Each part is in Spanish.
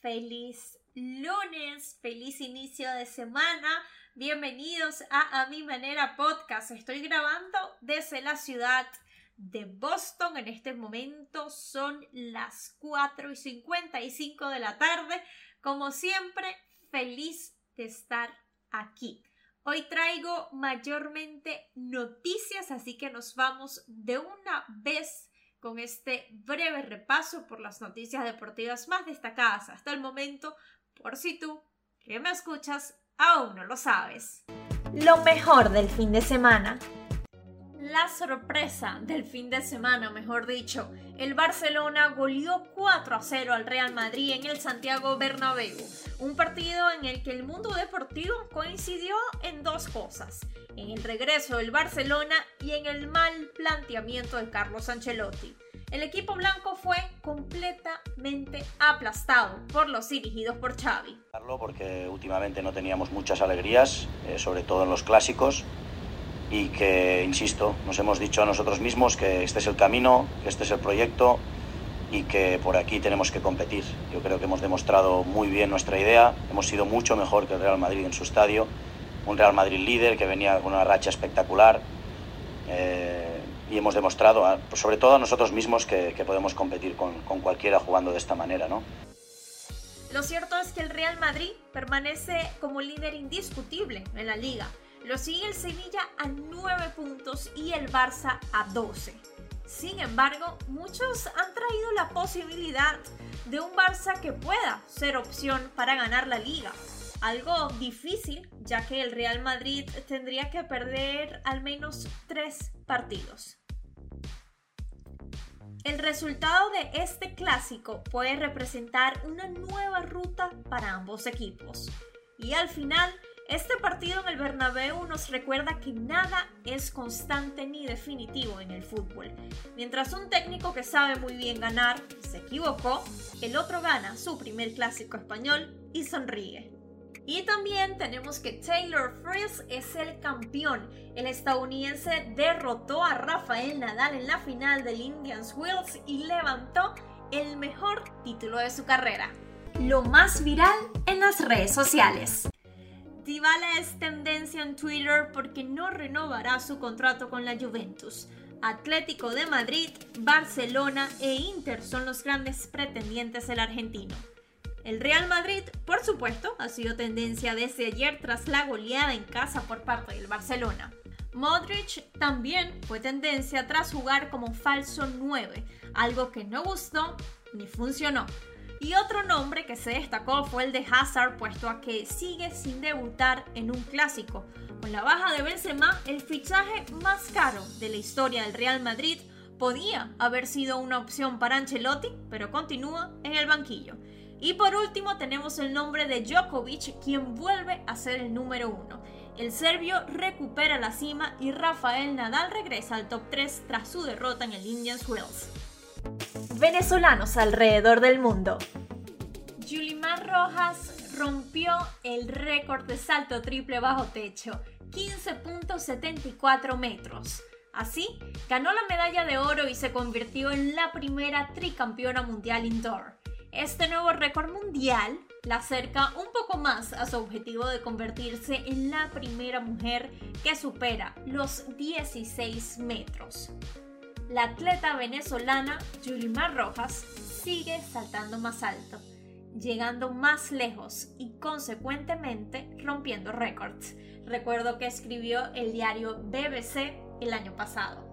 Feliz lunes, feliz inicio de semana. Bienvenidos a A Mi Manera Podcast. Estoy grabando desde la ciudad de Boston. En este momento son las 4 y 55 de la tarde. Como siempre, feliz de estar aquí. Hoy traigo mayormente noticias, así que nos vamos de una vez con este breve repaso por las noticias deportivas más destacadas hasta el momento, por si tú, que me escuchas, aún no lo sabes. Lo mejor del fin de semana. La sorpresa del fin de semana, mejor dicho, el Barcelona goleó 4 a 0 al Real Madrid en el Santiago Bernabéu, un partido en el que el mundo deportivo coincidió en dos cosas, en el regreso del Barcelona y en el mal planteamiento de Carlos Ancelotti. El equipo blanco fue completamente aplastado por los dirigidos por Xavi. Porque últimamente no teníamos muchas alegrías, eh, sobre todo en los clásicos, y que, insisto, nos hemos dicho a nosotros mismos que este es el camino, que este es el proyecto y que por aquí tenemos que competir. Yo creo que hemos demostrado muy bien nuestra idea, hemos sido mucho mejor que el Real Madrid en su estadio, un Real Madrid líder que venía con una racha espectacular eh, y hemos demostrado, sobre todo a nosotros mismos, que, podemos competir con, con, cualquiera jugando de esta manera. ¿no? Lo cierto es que el Real Madrid permanece como líder indiscutible en la liga lo sigue el Sevilla a 9 puntos y el Barça a 12. Sin embargo, muchos han traído la posibilidad de un Barça que pueda ser opción para ganar la liga. Algo difícil, ya que el Real Madrid tendría que perder al menos 3 partidos. El resultado de este clásico puede representar una nueva ruta para ambos equipos. Y al final, este partido en el Bernabéu nos recuerda que nada es constante ni definitivo en el fútbol. Mientras un técnico que sabe muy bien ganar se equivocó, el otro gana su primer clásico español y sonríe. Y también tenemos que Taylor Fritz es el campeón. El estadounidense derrotó a Rafael Nadal en la final del Indians Wells y levantó el mejor título de su carrera. Lo más viral en las redes sociales. Dybala es tendencia en Twitter porque no renovará su contrato con la Juventus. Atlético de Madrid, Barcelona e Inter son los grandes pretendientes del argentino. El Real Madrid, por supuesto, ha sido tendencia desde ayer tras la goleada en casa por parte del Barcelona. Modric también fue tendencia tras jugar como falso 9, algo que no gustó ni funcionó. Y otro nombre que se destacó fue el de Hazard, puesto a que sigue sin debutar en un clásico. Con la baja de Benzema, el fichaje más caro de la historia del Real Madrid podía haber sido una opción para Ancelotti, pero continúa en el banquillo. Y por último tenemos el nombre de Djokovic, quien vuelve a ser el número uno. El serbio recupera la cima y Rafael Nadal regresa al top 3 tras su derrota en el Indians Wells venezolanos alrededor del mundo. Yulimar Rojas rompió el récord de salto triple bajo techo, 15.74 metros. Así, ganó la medalla de oro y se convirtió en la primera tricampeona mundial indoor. Este nuevo récord mundial la acerca un poco más a su objetivo de convertirse en la primera mujer que supera los 16 metros la atleta venezolana Yulimar Rojas sigue saltando más alto, llegando más lejos y consecuentemente rompiendo récords. Recuerdo que escribió el diario BBC el año pasado.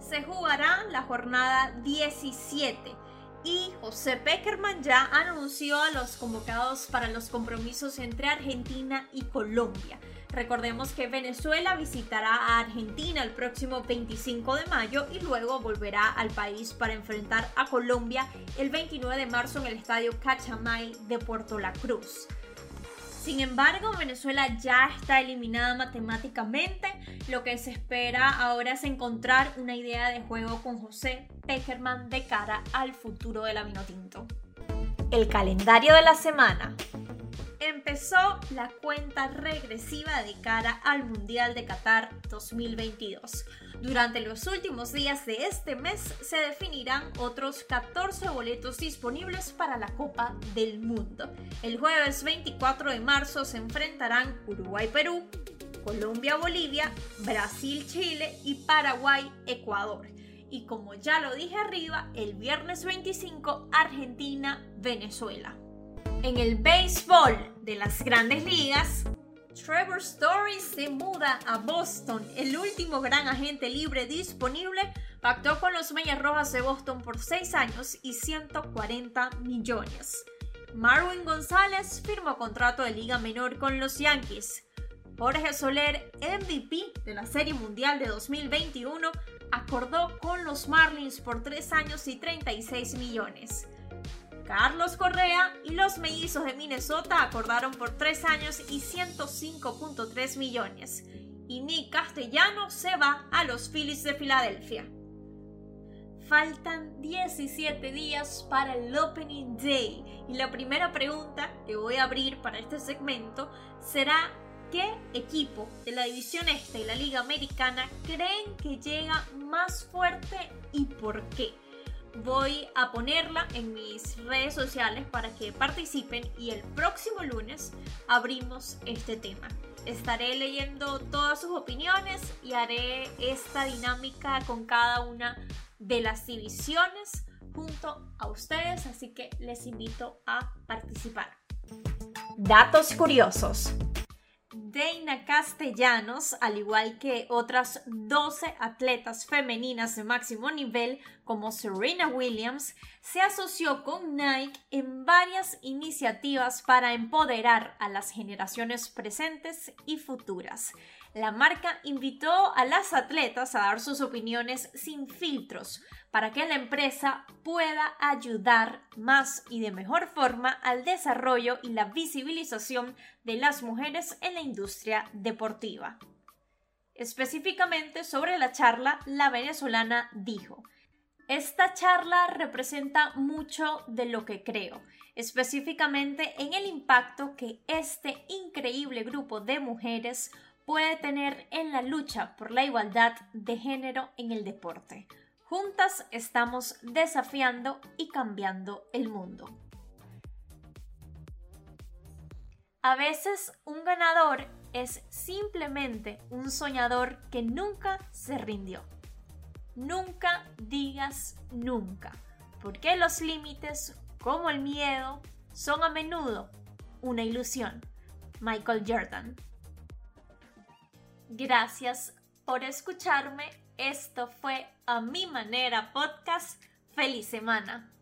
Se jugará la jornada 17 y José Peckerman ya anunció a los convocados para los compromisos entre Argentina y Colombia. Recordemos que Venezuela visitará a Argentina el próximo 25 de mayo y luego volverá al país para enfrentar a Colombia el 29 de marzo en el estadio Cachamay de Puerto La Cruz. Sin embargo, Venezuela ya está eliminada matemáticamente. Lo que se espera ahora es encontrar una idea de juego con José Peckerman de cara al futuro de la Vinotinto. El calendario de la semana empezó la cuenta regresiva de cara al Mundial de Qatar 2022. Durante los últimos días de este mes se definirán otros 14 boletos disponibles para la Copa del Mundo. El jueves 24 de marzo se enfrentarán Uruguay-Perú, Colombia-Bolivia, Brasil-Chile y Paraguay-Ecuador. Y como ya lo dije arriba, el viernes 25 Argentina-Venezuela. En el béisbol de las grandes ligas, Trevor Story se muda a Boston. El último gran agente libre disponible pactó con los Medias Rojas de Boston por 6 años y 140 millones. Marwin González firmó contrato de liga menor con los Yankees. Jorge Soler, MVP de la Serie Mundial de 2021, acordó con los Marlins por 3 años y 36 millones. Carlos Correa y los mellizos de Minnesota acordaron por 3 años y 105.3 millones. Y Nick Castellano se va a los Phillies de Filadelfia. Faltan 17 días para el Opening Day y la primera pregunta que voy a abrir para este segmento será ¿qué equipo de la División Este y la Liga Americana creen que llega más fuerte y por qué? voy a ponerla en mis redes sociales para que participen y el próximo lunes abrimos este tema. Estaré leyendo todas sus opiniones y haré esta dinámica con cada una de las divisiones junto a ustedes, así que les invito a participar. Datos curiosos. Deina Castellanos, al igual que otras 12 atletas femeninas de máximo nivel como Serena Williams, se asoció con Nike en varias iniciativas para empoderar a las generaciones presentes y futuras. La marca invitó a las atletas a dar sus opiniones sin filtros para que la empresa pueda ayudar más y de mejor forma al desarrollo y la visibilización de las mujeres en la industria deportiva. Específicamente sobre la charla, la venezolana dijo, esta charla representa mucho de lo que creo, específicamente en el impacto que este increíble grupo de mujeres puede tener en la lucha por la igualdad de género en el deporte. Juntas estamos desafiando y cambiando el mundo. A veces un ganador es simplemente un soñador que nunca se rindió. Nunca digas nunca, porque los límites, como el miedo, son a menudo una ilusión. Michael Jordan Gracias por escucharme. Esto fue A Mi Manera Podcast. Feliz semana.